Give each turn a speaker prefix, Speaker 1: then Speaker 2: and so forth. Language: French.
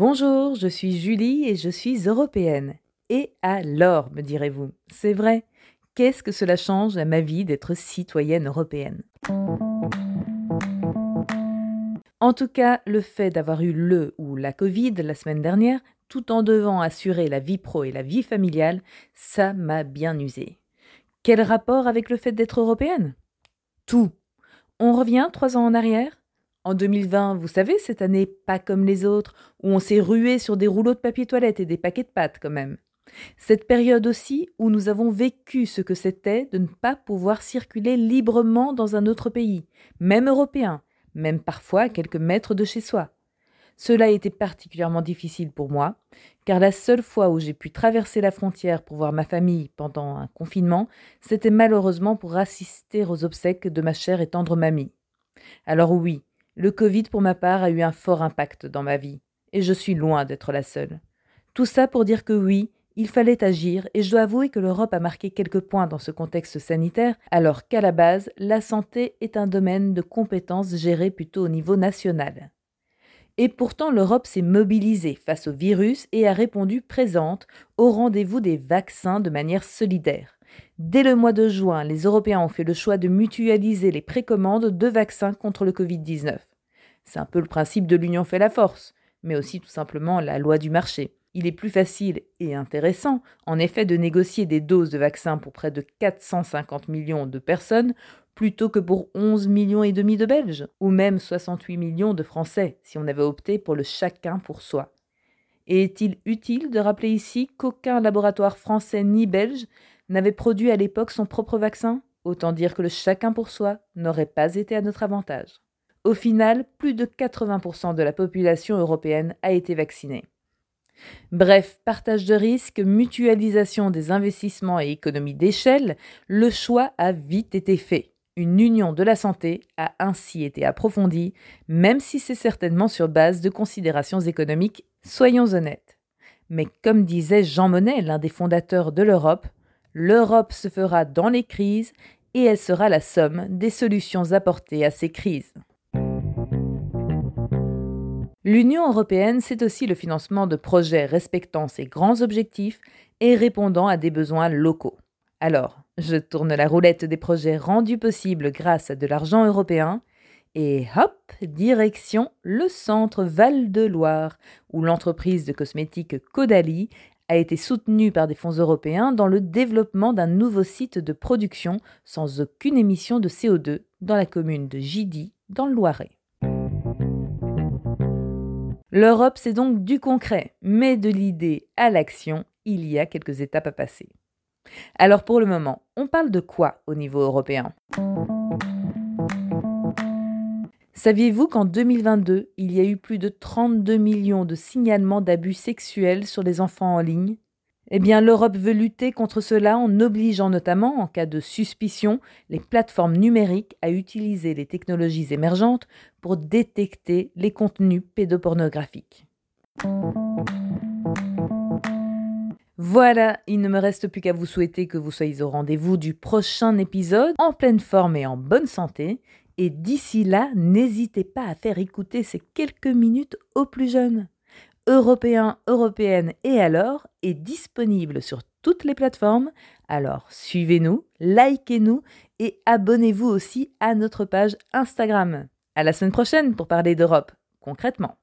Speaker 1: Bonjour, je suis Julie et je suis européenne. Et alors, me direz-vous, c'est vrai, qu'est-ce que cela change à ma vie d'être citoyenne européenne? En tout cas, le fait d'avoir eu le ou la Covid la semaine dernière, tout en devant assurer la vie pro et la vie familiale, ça m'a bien usé. Quel rapport avec le fait d'être européenne? Tout. On revient trois ans en arrière? En 2020, vous savez, cette année pas comme les autres, où on s'est rué sur des rouleaux de papier toilette et des paquets de pâtes quand même. Cette période aussi où nous avons vécu ce que c'était de ne pas pouvoir circuler librement dans un autre pays, même européen, même parfois à quelques mètres de chez soi. Cela été particulièrement difficile pour moi, car la seule fois où j'ai pu traverser la frontière pour voir ma famille pendant un confinement, c'était malheureusement pour assister aux obsèques de ma chère et tendre mamie. Alors oui, le Covid, pour ma part, a eu un fort impact dans ma vie, et je suis loin d'être la seule. Tout ça pour dire que oui, il fallait agir, et je dois avouer que l'Europe a marqué quelques points dans ce contexte sanitaire, alors qu'à la base, la santé est un domaine de compétences géré plutôt au niveau national. Et pourtant, l'Europe s'est mobilisée face au virus et a répondu présente au rendez-vous des vaccins de manière solidaire. Dès le mois de juin, les Européens ont fait le choix de mutualiser les précommandes de vaccins contre le Covid-19. C'est un peu le principe de l'union fait la force, mais aussi tout simplement la loi du marché. Il est plus facile et intéressant, en effet, de négocier des doses de vaccins pour près de 450 millions de personnes plutôt que pour 11 millions et demi de Belges, ou même 68 millions de Français, si on avait opté pour le chacun pour soi. Et est-il utile de rappeler ici qu'aucun laboratoire français ni belge n'avait produit à l'époque son propre vaccin? Autant dire que le chacun pour soi n'aurait pas été à notre avantage. Au final, plus de 80% de la population européenne a été vaccinée. Bref, partage de risques, mutualisation des investissements et économie d'échelle, le choix a vite été fait. Une union de la santé a ainsi été approfondie, même si c'est certainement sur base de considérations économiques, soyons honnêtes. Mais comme disait Jean Monnet, l'un des fondateurs de l'Europe, L'Europe se fera dans les crises et elle sera la somme des solutions apportées à ces crises. L'Union européenne, c'est aussi le financement de projets respectant ses grands objectifs et répondant à des besoins locaux. Alors, je tourne la roulette des projets rendus possibles grâce à de l'argent européen et hop, direction le centre Val-de-Loire, où l'entreprise de cosmétiques Caudalie a été soutenu par des fonds européens dans le développement d'un nouveau site de production sans aucune émission de CO2 dans la commune de Gidy, dans le Loiret. L'Europe, c'est donc du concret, mais de l'idée à l'action, il y a quelques étapes à passer. Alors pour le moment, on parle de quoi au niveau européen? Saviez-vous qu'en 2022, il y a eu plus de 32 millions de signalements d'abus sexuels sur les enfants en ligne? Eh bien, l'Europe veut lutter contre cela en obligeant notamment, en cas de suspicion, les plateformes numériques à utiliser les technologies émergentes pour détecter les contenus pédopornographiques. Voilà, il ne me reste plus qu'à vous souhaiter que vous soyez au rendez-vous du prochain épisode en pleine forme et en bonne santé. Et d'ici là, n'hésitez pas à faire écouter ces quelques minutes aux plus jeunes. Européens, européennes et alors est disponible sur toutes les plateformes. Alors suivez-nous, likez-nous et abonnez-vous aussi à notre page Instagram. À la semaine prochaine pour parler d'Europe concrètement.